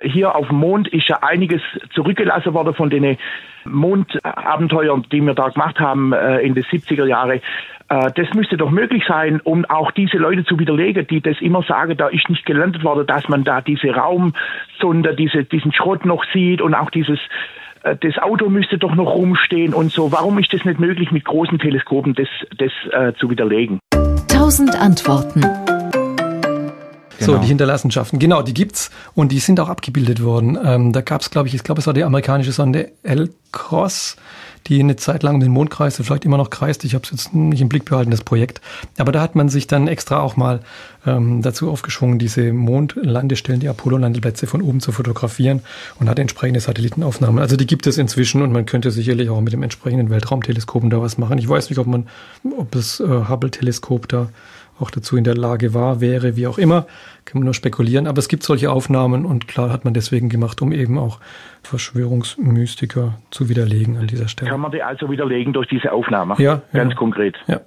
Hier auf dem Mond ist ja einiges zurückgelassen worden von den Mondabenteuern, die wir da gemacht haben äh, in den 70er Jahren. Äh, das müsste doch möglich sein, um auch diese Leute zu widerlegen, die das immer sagen, da ist nicht gelandet worden, dass man da diese Raumsonde, diese, diesen Schrott noch sieht und auch dieses äh, das Auto müsste doch noch rumstehen und so. Warum ist das nicht möglich, mit großen Teleskopen das, das äh, zu widerlegen? Tausend Antworten. Genau. So, die Hinterlassenschaften. Genau, die gibt's und die sind auch abgebildet worden. Ähm, da gab's, glaube ich, ich glaube, es war die amerikanische Sonde L-Cross, die eine Zeit lang den Mond kreiste, vielleicht immer noch kreist. Ich habe es jetzt nicht im Blick behalten, das Projekt. Aber da hat man sich dann extra auch mal ähm, dazu aufgeschwungen, diese Mondlandestellen, die Apollo-Landeplätze von oben zu fotografieren und hat entsprechende Satellitenaufnahmen. Also die gibt es inzwischen und man könnte sicherlich auch mit dem entsprechenden Weltraumteleskopen da was machen. Ich weiß nicht, ob man, ob das äh, Hubble-Teleskop da auch dazu in der Lage war, wäre, wie auch immer, kann man nur spekulieren. Aber es gibt solche Aufnahmen und klar hat man deswegen gemacht, um eben auch Verschwörungsmystiker zu widerlegen an dieser Stelle. Kann man die also widerlegen durch diese Aufnahme? Ja. Ganz ja. konkret. Ja, ja.